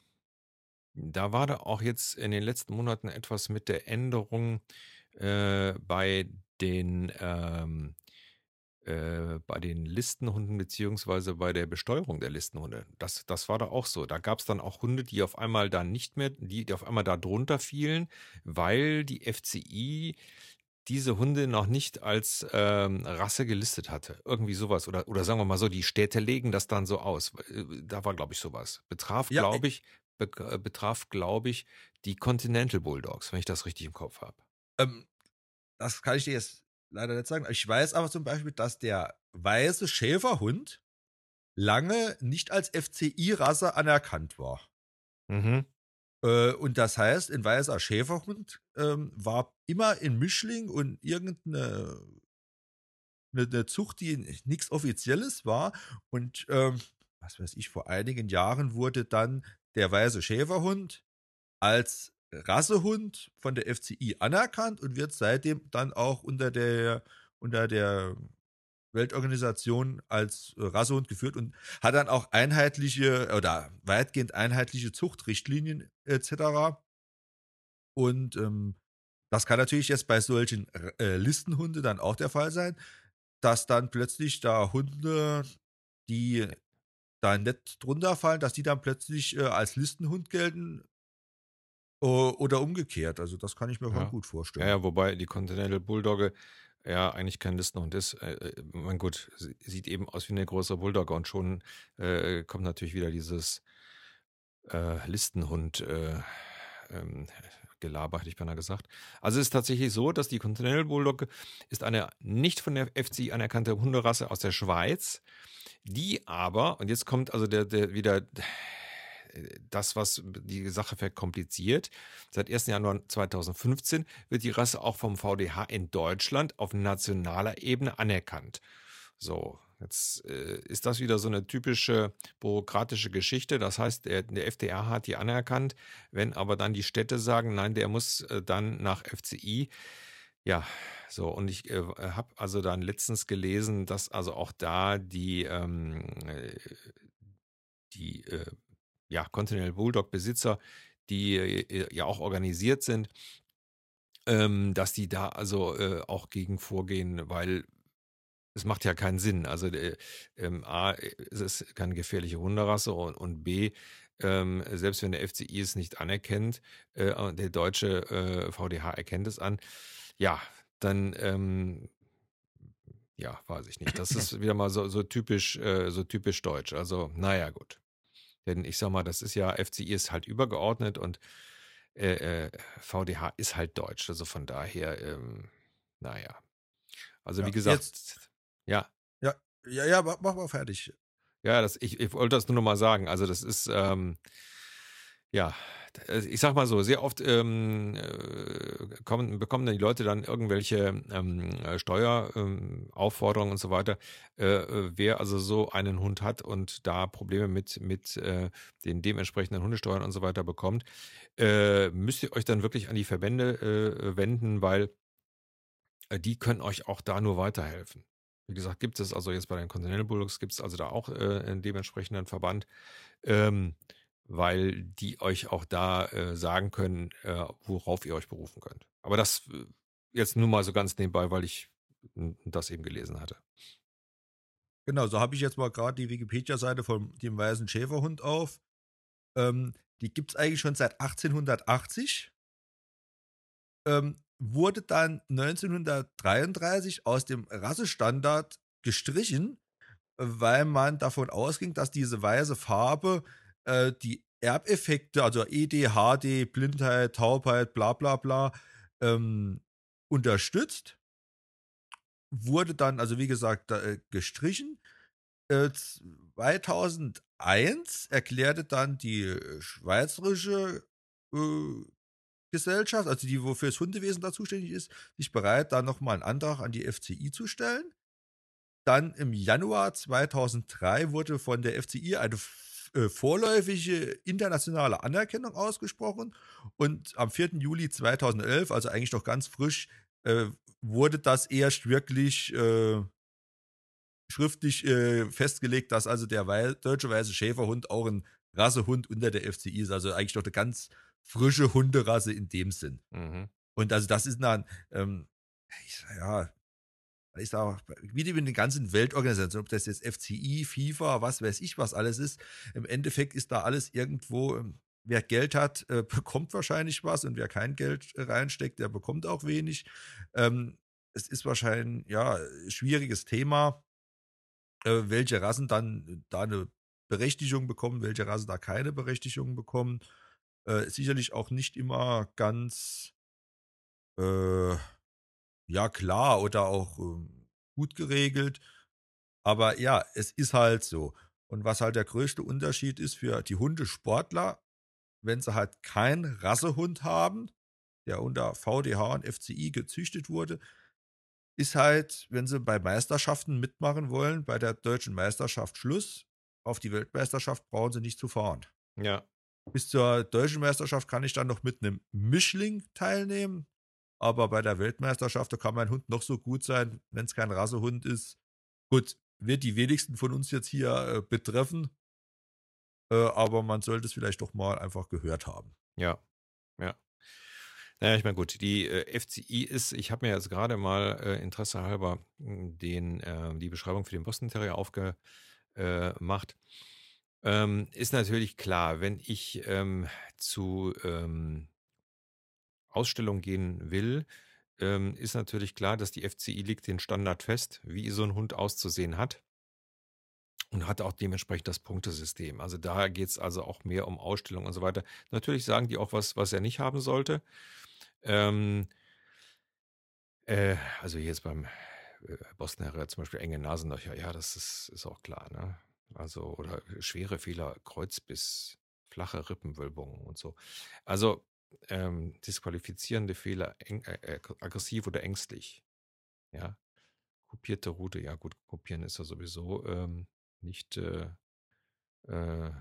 da war da auch jetzt in den letzten Monaten etwas mit der Änderung äh, bei den ähm, äh, bei den Listenhunden beziehungsweise bei der Besteuerung der Listenhunde. Das, das war da auch so. Da gab es dann auch Hunde, die auf einmal da nicht mehr, die, die auf einmal da drunter fielen, weil die FCI diese Hunde noch nicht als ähm, Rasse gelistet hatte. Irgendwie sowas. Oder, oder sagen wir mal so, die Städte legen das dann so aus. Äh, Da war, glaube ich, sowas. Betraf, Ja, glaube ich, be äh, betraf, glaube ich, die Continental Bulldogs, wenn ich das richtig im Kopf habe. Ähm, das kann ich dir jetzt leider nicht sagen. Ich weiß aber zum Beispiel, dass der weiße Schäferhund lange nicht als FCI-Rasse anerkannt war. Mhm. Äh, und das heißt, ein weißer Schäferhund ähm, war immer in Mischling und irgendeine eine, eine Zucht, die nichts Offizielles war. Und ähm, was weiß ich, vor einigen Jahren wurde dann der weiße Schäferhund als Rassehund von der FCI anerkannt und wird seitdem dann auch unter der, unter der Weltorganisation als Rassehund geführt und hat dann auch einheitliche oder weitgehend einheitliche Zuchtrichtlinien etc. Und ähm, das kann natürlich jetzt bei solchen äh, Listenhunde dann auch der Fall sein, dass dann plötzlich da Hunde, die da nicht drunter fallen, dass die dann plötzlich äh, als Listenhund gelten oder umgekehrt. Also das kann ich mir Ja. gut Ja, vorstellen. ja, wobei die Continental Bulldogge ja eigentlich kein Listenhund ist. Äh, äh, mein Gott, sie- sieht eben aus wie eine größere Bulldogge und schon äh, kommt natürlich wieder dieses äh, Listenhund äh, ähm, Gelaber, hätte ich beinahe gesagt. Also es ist tatsächlich so, dass die Continental Bulldogge ist eine nicht von der FCI anerkannte Hunderasse aus der Schweiz, die aber, und jetzt kommt also der, der wieder äh, das, was die Sache verkompliziert. Seit 1. Januar 2015 wird die Rasse auch vom VDH in Deutschland auf nationaler Ebene anerkannt. So, jetzt äh, ist das wieder so eine typische bürokratische Geschichte. Das heißt, der, der FDR hat die anerkannt, wenn aber dann die Städte sagen, nein, der muss äh, dann nach FCI. Ja, so, und ich äh, habe also dann letztens gelesen, dass also auch da die, ähm, äh, die äh, ja, Continental Bulldog-Besitzer, die äh, ja auch organisiert sind, ähm, dass die da also äh, auch gegen vorgehen, weil es macht ja keinen Sinn. Also äh, ähm, A, es ist keine gefährliche Hunderasse und, und B, ähm, selbst wenn der FCI es nicht anerkennt, äh, der deutsche äh, VDH erkennt es an, ja, dann ähm, ja, weiß ich nicht. Das ist wieder mal so, so typisch, äh, so typisch deutsch. Also, naja, gut. Denn ich sag mal, das ist ja, FCI ist halt übergeordnet und äh, äh, VDH ist halt deutsch. Also von daher, ähm, naja. Also Ja, wie gesagt, jetzt, ja, ja, ja, ja, mach, mach mal fertig. ja, das, ich, ich wollte das nur noch mal sagen. Also das ist, ähm, ja, ich sag mal so, sehr oft ähm, äh, kommen, bekommen die Leute dann irgendwelche ähm, äh, Steueraufforderungen und so weiter. Äh, äh, wer also so einen Hund hat und da Probleme mit, mit äh, den dementsprechenden Hundesteuern und so weiter bekommt, äh, müsst ihr euch dann wirklich an die Verbände wenden, weil die können euch auch da nur weiterhelfen. Wie gesagt, gibt es also jetzt bei den Continental Bulldogs, gibt es also da auch einen dementsprechenden Verband, ähm, weil die euch auch da äh, sagen können, äh, worauf ihr euch berufen könnt. Aber das äh, jetzt nur mal so ganz nebenbei, weil ich das eben gelesen hatte. Genau, so habe ich jetzt mal gerade die Wikipedia-Seite von dem weißen Schäferhund auf. Ähm, die gibt es eigentlich schon seit 1880. Ähm, wurde dann 1933 aus dem Rassestandard gestrichen, weil man davon ausging, dass diese weiße Farbe äh, die Erbeffekte, also ED, HD, Blindheit, Taubheit, bla bla bla, ähm, unterstützt. Wurde dann, also wie gesagt, äh, gestrichen. Äh, 2001 erklärte dann die äh, schweizerische äh, Gesellschaft, also die, wofür das Hundewesen da zuständig ist, sich bereit, da nochmal einen Antrag an die FCI zu stellen. Dann im Januar 2003 wurde von der FCI eine äh, vorläufige internationale Anerkennung ausgesprochen und am 4. Juli 2011, also eigentlich noch ganz frisch, äh, wurde das erst wirklich äh, schriftlich äh, festgelegt, dass also der Wei deutsche weiße Schäferhund auch ein Rassehund unter der FCI ist. Also eigentlich noch eine ganz frische Hunderasse in dem Sinn. Mhm. Und also das ist dann, ähm, ja, ich sag, wie die mit den ganzen Weltorganisationen, ob das jetzt FCI, FIFA, was weiß ich, was alles ist, im Endeffekt ist da alles irgendwo, ähm, wer Geld hat, äh, bekommt wahrscheinlich was und wer kein Geld äh, reinsteckt, der bekommt auch wenig. Ähm, es ist wahrscheinlich, ja, schwieriges Thema, äh, welche Rassen dann da eine Berechtigung bekommen, welche Rassen da keine Berechtigung bekommen. Sicherlich auch nicht immer ganz äh, ja klar oder auch ähm, gut geregelt. Aber ja, es ist halt so. Und was halt der größte Unterschied ist für die Hundesportler, wenn sie halt keinen Rassehund haben, der unter VDH und FCI gezüchtet wurde, ist halt, wenn sie bei Meisterschaften mitmachen wollen, bei der deutschen Meisterschaft Schluss. Auf die Weltmeisterschaft brauchen sie nicht zu fahren. Ja, Bis zur deutschen Meisterschaft kann ich dann noch mit einem Mischling teilnehmen. Aber bei der Weltmeisterschaft, da kann mein Hund noch so gut sein, wenn es kein Rassehund ist. Gut, wird die wenigsten von uns jetzt hier äh, betreffen. Äh, aber man sollte es vielleicht doch mal einfach gehört haben. ja, ja. Naja, ich meine, gut, die äh, FCI ist, ich habe mir jetzt gerade mal äh, Interesse halber mh, den, äh, die Beschreibung für den Boston Terrier aufgemacht. Ähm, ist natürlich klar, wenn ich ähm, zu ähm, Ausstellungen gehen will, ähm, ist natürlich klar, dass die FCI legt den Standard fest, wie so ein Hund auszusehen hat. Und hat auch dementsprechend das Punktesystem. Also da geht es also auch mehr um Ausstellungen und so weiter. Natürlich sagen die auch was, was er nicht haben sollte. Ähm, äh, also hier jetzt beim äh, Boston Terrier zum Beispiel enge Nasenlöcher, ja, das ist, ist auch klar, ne? Also, oder schwere Fehler, Kreuzbiss, flache Rippenwölbungen und so. Also, ähm, disqualifizierende Fehler, äh, äh, aggressiv oder ängstlich. Ja. Kopierte Route, ja gut, kopieren ist ja sowieso ähm, nicht, äh, äh,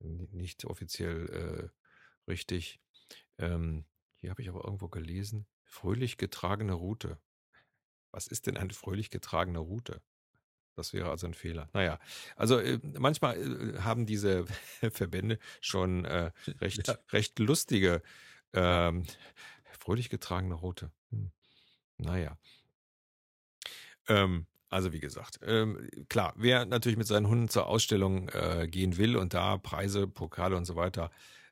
ni- nicht offiziell äh, richtig. Ähm, hier habe ich aber irgendwo gelesen, fröhlich getragene Route. Was ist denn eine fröhlich getragene Route? Das wäre also ein Fehler. Naja, also äh, manchmal äh, haben diese Verbände schon äh, recht, Ja. recht lustige, ähm, fröhlich getragene Route. Hm. Naja. Ähm, also wie gesagt, ähm, klar, wer natürlich mit seinen Hunden zur Ausstellung äh, gehen will und da Preise, Pokale und so weiter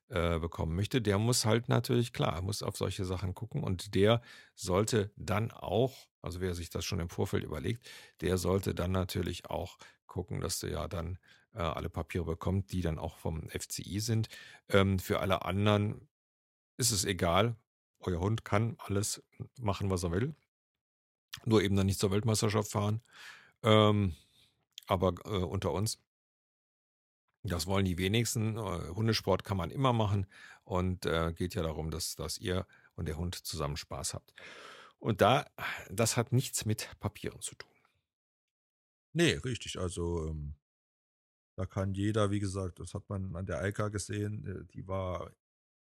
äh, bekommen möchte, der muss halt natürlich klar, muss auf solche Sachen gucken und der sollte dann auch Also wer sich das schon im Vorfeld überlegt, der sollte dann natürlich auch gucken, dass er ja dann äh, alle Papiere bekommt, die dann auch vom FCI sind. Ähm, für alle anderen ist es egal. Euer Hund kann alles machen, was er will. Nur eben dann nicht zur Weltmeisterschaft fahren. Ähm, aber äh, unter uns, das wollen die wenigsten. Äh, Hundesport kann man immer machen und äh, geht ja darum, dass, dass ihr und der Hund zusammen Spaß habt. Und da, das hat nichts mit Papieren zu tun. Nee, richtig. Also ähm, da kann jeder, wie gesagt, das hat man an der Eika gesehen, äh, die war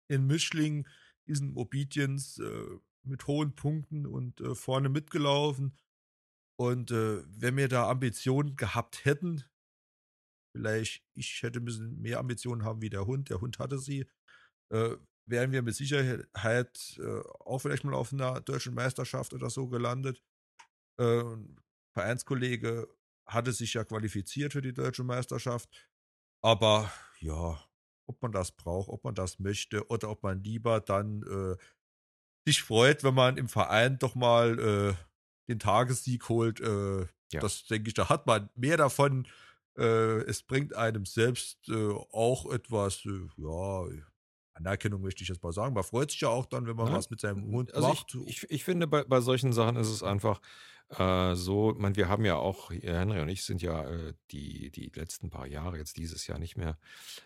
in Mischling, diesen Obedience, äh, mit hohen Punkten und äh, vorne mitgelaufen. Und äh, wenn wir da Ambitionen gehabt hätten, vielleicht ich hätte ein bisschen mehr Ambitionen haben wie der Hund, der Hund hatte sie, äh, wären wir mit Sicherheit äh, auch vielleicht mal auf einer deutschen Meisterschaft oder so gelandet. Äh, Vereinskollege hatte sich ja qualifiziert für die deutsche Meisterschaft. Aber ja, ob man das braucht, ob man das möchte oder ob man lieber dann äh, sich freut, wenn man im Verein doch mal äh, den Tagessieg holt. Äh, ja. Das denke ich, da hat man mehr davon. Äh, es bringt einem selbst äh, auch etwas, äh, ja, Anerkennung möchte ich jetzt mal sagen. Man freut sich ja auch dann, wenn man ja. was mit seinem Hund also macht. Ich, ich, ich, finde, bei, bei solchen Sachen ist es einfach äh, so, man, wir haben ja auch, Henry und ich sind ja äh, die, die letzten paar Jahre, jetzt dieses Jahr nicht mehr,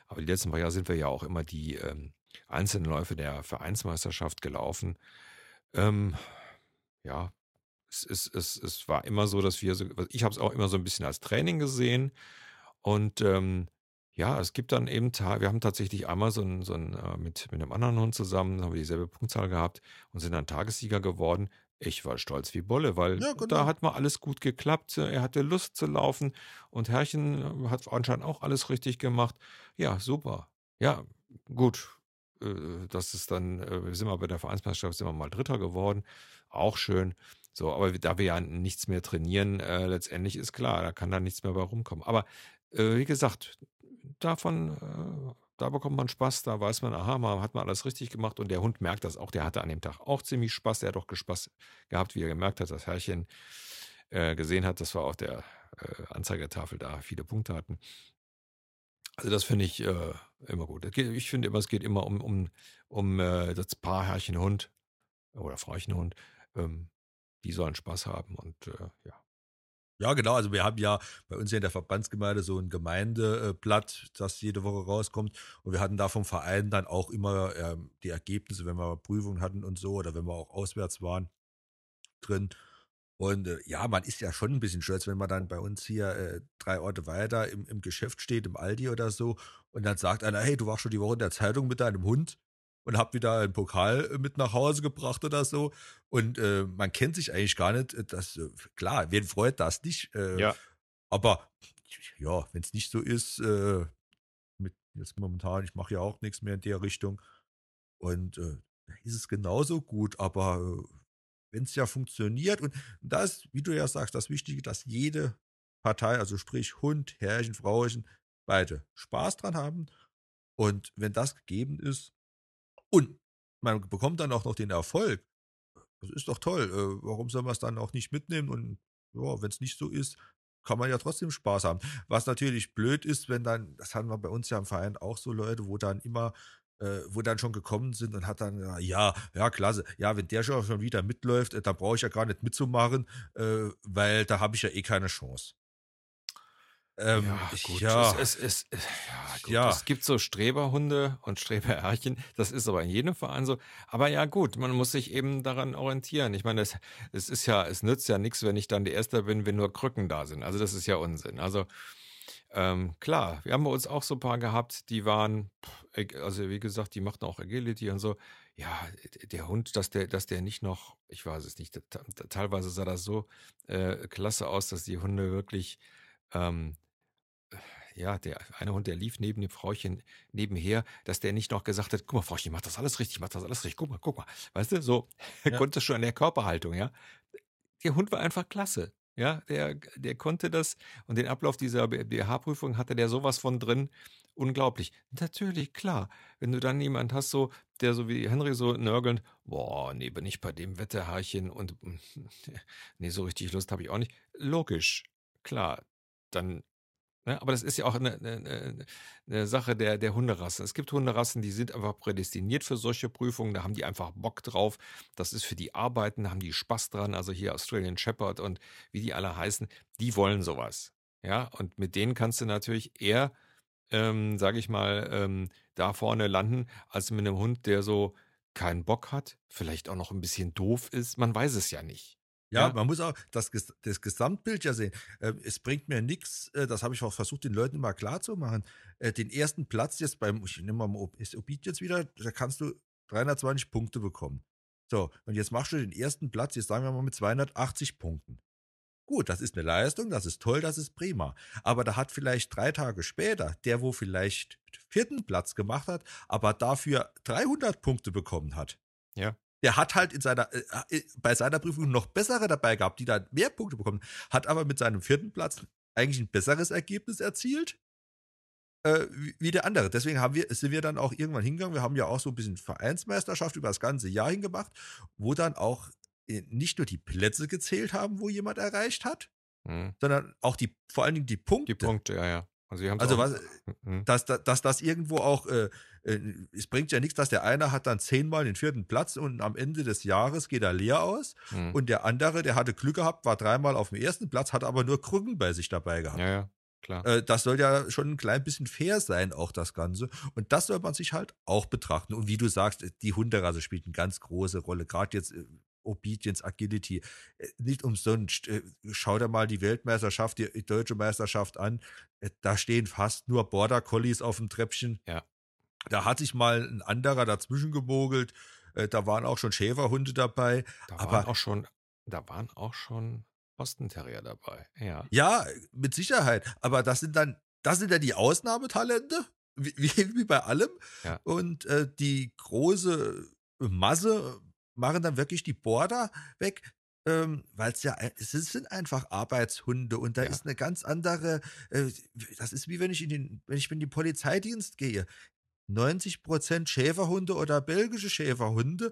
aber die letzten paar Jahre sind wir ja auch immer die ähm, einzelnen Läufe der Vereinsmeisterschaft gelaufen. Ähm, ja, es, es, es, es war immer so, dass wir, so, ich habe es auch immer so ein bisschen als Training gesehen und ähm, ja, es gibt dann eben, wir haben tatsächlich einmal so ein, so ein äh, mit, mit einem anderen Hund zusammen, haben wir dieselbe Punktzahl gehabt und sind dann Tagessieger geworden. Ich war stolz wie Bolle, weil ja, genau. da hat mal alles gut geklappt. Er hatte Lust zu laufen und Herrchen hat anscheinend auch alles richtig gemacht. Ja, super. Ja, gut. Äh, das ist dann, äh, wir sind mal bei der Vereinsmeisterschaft, sind wir mal Dritter geworden. Auch schön. So, aber da wir ja nichts mehr trainieren, äh, letztendlich ist klar, da kann da nichts mehr bei rumkommen. Aber äh, wie gesagt, davon, äh, da bekommt man Spaß, da weiß man, aha, man hat man alles richtig gemacht und der Hund merkt das auch. Der hatte an dem Tag auch ziemlich Spaß. Der hat auch Spaß gehabt, wie er gemerkt hat, das Herrchen äh, gesehen hat, dass wir auf der äh, Anzeigetafel da viele Punkte hatten. Also das finde ich äh, immer gut. Ich finde immer, es geht immer um, um, um äh, das Paar Herrchen Hund oder Frauchen Hund. Ähm, die sollen Spaß haben und äh, ja. Ja, genau. Also wir haben ja bei uns hier in der Verbandsgemeinde so ein Gemeindeblatt, das jede Woche rauskommt. Und wir hatten da vom Verein dann auch immer ähm, die Ergebnisse, wenn wir Prüfungen hatten und so, oder wenn wir auch auswärts waren, drin. Und äh, ja, man ist ja schon ein bisschen stolz, wenn man dann bei uns hier äh, drei Orte weiter im, im Geschäft steht, im Aldi oder so, und dann sagt einer, hey, du warst schon die Woche in der Zeitung mit deinem Hund und hab wieder einen Pokal äh, mit nach Hause gebracht oder so. Und äh, man kennt sich eigentlich gar nicht. Äh, das, äh, klar, wen freut das nicht? Äh, ja. Aber ja, wenn es nicht so ist, äh, mit jetzt momentan, ich mache ja auch nichts mehr in der Richtung. Und ist es genauso gut, aber wenn es ja funktioniert, und da ist, wie du ja sagst, das Wichtige, dass jede Partei, also sprich Hund, Herrchen, Frauchen, beide Spaß dran haben. Und wenn das gegeben ist, und man bekommt dann auch noch den Erfolg. Das ist doch toll. Äh, warum soll man es dann auch nicht mitnehmen? Und ja, wenn es nicht so ist, kann man ja trotzdem Spaß haben. Was natürlich blöd ist, wenn dann, das haben wir bei uns ja im Verein auch so Leute, wo dann immer, äh, wo dann schon gekommen sind und hat dann, ja, ja, klasse, ja, wenn der schon wieder mitläuft, äh, dann brauche ich ja gar nicht mitzumachen, äh, weil da habe ich ja eh keine Chance. Ähm, ja, gut. Ja. Es, es, es, ja, gut. ja. es gibt so Streberhunde und Streberherrchen. Das ist aber in jedem Verein so. Aber ja, gut, man muss sich eben daran orientieren. Ich meine, es, es ist ja, es nützt ja nichts, wenn ich dann der Erste bin, wenn nur Krücken da sind. Also, das ist ja Unsinn. Also, ähm, klar, wir haben bei uns auch so ein paar gehabt, die waren, also wie gesagt, die machten auch Agility und so. Ja, der Hund, dass der, dass der nicht noch, ich weiß es nicht, teilweise sah das so äh, klasse aus, dass die Hunde wirklich ähm, ja, der eine Hund, der lief neben dem Frauchen nebenher, dass der nicht noch gesagt hat, guck mal, Frauchen, mach das alles richtig, mach das alles richtig, guck mal, guck mal. Weißt du, so, er ja. konnte schon an der Körperhaltung, ja. Der Hund war einfach klasse. Ja, der, der konnte das und den Ablauf dieser BH-Prüfung hatte der sowas von drin unglaublich. Natürlich, klar. Wenn du dann jemand hast, so, der so wie Henry so nörgelnd, boah, nee, bin ich bei dem Wetterhaarchen und nee, so richtig Lust habe ich auch nicht. Logisch, klar. Dann Ne? Aber das ist ja auch eine, eine, eine Sache der, der Hunderassen. Es gibt Hunderassen, die sind einfach prädestiniert für solche Prüfungen. Da haben die einfach Bock drauf. Das ist für die Arbeiten, da haben die Spaß dran. Also hier Australian Shepherd und wie die alle heißen, die wollen sowas. Ja, und mit denen kannst du natürlich eher, ähm, sage ich mal, ähm, da vorne landen, als mit einem Hund, der so keinen Bock hat, vielleicht auch noch ein bisschen doof ist. Man weiß es ja nicht. Ja, ja, man muss auch das, das Gesamtbild ja sehen. Ähm, es bringt mir nichts, äh, das habe ich auch versucht, den Leuten immer klar zu machen. Äh, den ersten Platz jetzt beim, ich nehme mal ist Obit jetzt wieder, da kannst du 320 Punkte bekommen. So, und jetzt machst du den ersten Platz, jetzt sagen wir mal mit 280 Punkten. Gut, das ist eine Leistung, das ist toll, das ist prima. Aber da hat vielleicht drei Tage später der, wo vielleicht vierten Platz gemacht hat, aber dafür 300 Punkte bekommen hat. Ja der hat halt in seiner, äh, äh, bei seiner Prüfung noch bessere dabei gehabt, die dann mehr Punkte bekommen, hat aber mit seinem vierten Platz eigentlich ein besseres Ergebnis erzielt äh, wie der andere. Deswegen haben wir, sind wir dann auch irgendwann hingegangen. Wir haben ja auch so ein bisschen Vereinsmeisterschaft über das ganze Jahr hingemacht, wo dann auch äh, nicht nur die Plätze gezählt haben, wo jemand erreicht hat, mhm. sondern auch die, vor allen Dingen die Punkte. Die Punkte, ja, ja. Also, also was, mhm. dass, dass, dass das irgendwo auch, äh, äh, es bringt ja nichts, dass der eine hat dann zehnmal den vierten Platz und am Ende des Jahres geht er leer aus mhm. und der andere, der hatte Glück gehabt, war dreimal auf dem ersten Platz, hat aber nur Krücken bei sich dabei gehabt. Ja, ja. Klar. Äh, das soll ja schon ein klein bisschen fair sein, auch das Ganze. Und das soll man sich halt auch betrachten. Und wie du sagst, die Hunderasse spielt eine ganz große Rolle. Gerade jetzt äh, Obedience, Agility. Äh, nicht umsonst. Äh, schau dir mal die Weltmeisterschaft, die deutsche Meisterschaft an. Äh, da stehen fast nur Border Collies auf dem Treppchen. Ja. Da hat sich mal ein anderer dazwischen gemogelt. Da waren auch schon Schäferhunde dabei. Da aber waren auch schon, da waren auch schon Boston Terrier dabei. Ja. Ja, mit Sicherheit. Aber das sind dann, das sind ja die Ausnahmetalente, wie, wie bei allem. Ja. Und äh, die große Masse machen dann wirklich die Border weg, ähm, weil es ja, es sind einfach Arbeitshunde und da ja. ist eine ganz andere, äh, das ist wie wenn ich in den, wenn ich in den Polizeidienst gehe. 90% Schäferhunde oder belgische Schäferhunde,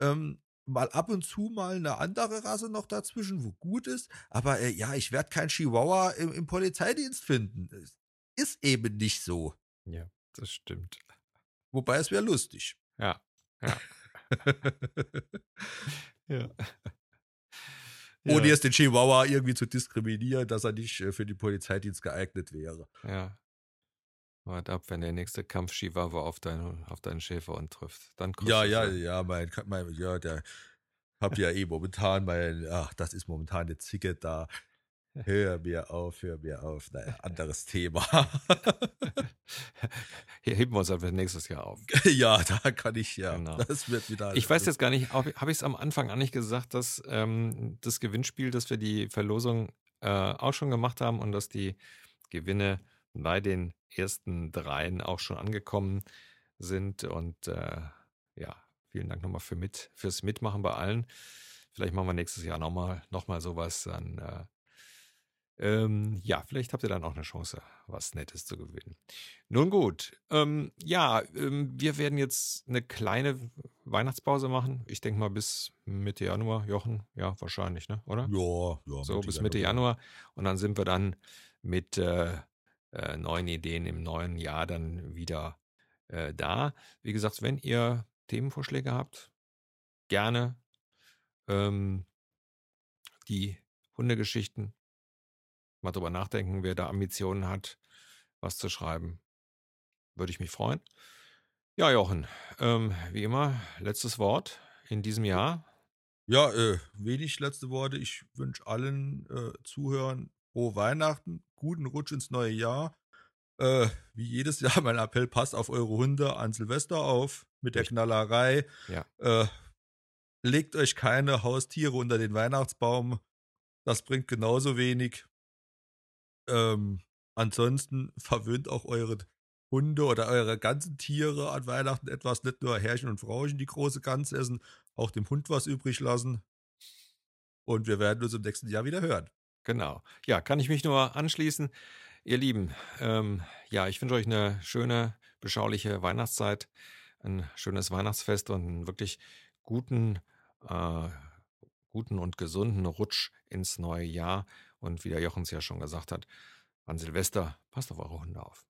ähm, mal ab und zu mal eine andere Rasse noch dazwischen, wo gut ist. Aber äh, ja, ich werde kein Chihuahua im, im Polizeidienst finden. Ist eben nicht so. Ja, das stimmt. Wobei es wäre lustig. Ja, ja. ja. Ohne jetzt den Chihuahua irgendwie zu diskriminieren, dass er nicht äh, für den Polizeidienst geeignet wäre. Ja. Warte ab, wenn der nächste Kampf Chihuahua auf deinen, auf deinen Schäferhund trifft. Dann ja, ja, ja, mein, mein, ja, der habt ja eh momentan mein, ach, das ist momentan eine Zicke da. Hör mir auf, hör mir auf. Naja, anderes Thema. Hier heben wir uns einfach nächstes Jahr auf. Ja, da kann ich ja. Genau. Das wird wieder. Ich weiß jetzt gar nicht, habe ich es am Anfang an nicht gesagt, dass ähm, das Gewinnspiel, dass wir die Verlosung äh, auch schon gemacht haben und dass die Gewinne bei den ersten dreien auch schon angekommen sind. Und äh, ja, vielen Dank nochmal für mit, fürs Mitmachen bei allen. Vielleicht machen wir nächstes Jahr nochmal noch mal sowas. Dann äh, ähm, ja, vielleicht habt ihr dann auch eine Chance, was Nettes zu gewinnen. Nun gut, ähm, ja, ähm, wir werden jetzt eine kleine Weihnachtspause machen. Ich denke mal bis Mitte Januar, Jochen. Ja, wahrscheinlich, ne? Oder? Ja, ja. So Mitte bis Mitte Januar. Januar. Und dann sind wir dann mit äh, äh, neuen Ideen im neuen Jahr dann wieder äh, da. Wie gesagt, wenn ihr Themenvorschläge habt, gerne ähm, die Hundegeschichten mal drüber nachdenken, wer da Ambitionen hat, was zu schreiben. Würde ich mich freuen. Ja, Jochen, ähm, wie immer, letztes Wort in diesem Jahr. Ja, äh, wenig letzte Worte. Ich wünsche allen äh, Zuhörern frohe Weihnachten, guten Rutsch ins neue Jahr. Äh, wie jedes Jahr mein Appell, passt auf eure Hunde an Silvester auf mit der Knallerei. Ja. Äh, legt euch keine Haustiere unter den Weihnachtsbaum. Das bringt genauso wenig. Ähm, ansonsten verwöhnt auch eure Hunde oder eure ganzen Tiere an Weihnachten etwas, nicht nur Herrchen und Frauchen, die große Gans essen, auch dem Hund was übrig lassen. Und wir werden uns im nächsten Jahr wieder hören. Genau. Ja, kann ich mich nur anschließen. Ihr Lieben, ähm, ja, ich wünsche euch eine schöne, beschauliche Weihnachtszeit, ein schönes Weihnachtsfest und einen wirklich guten, äh, guten und gesunden Rutsch ins neue Jahr. Und wie der Jochens ja schon gesagt hat, an Silvester, passt auf eure Hunde auf.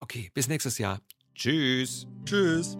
Okay, bis nächstes Jahr. Tschüss. Tschüss.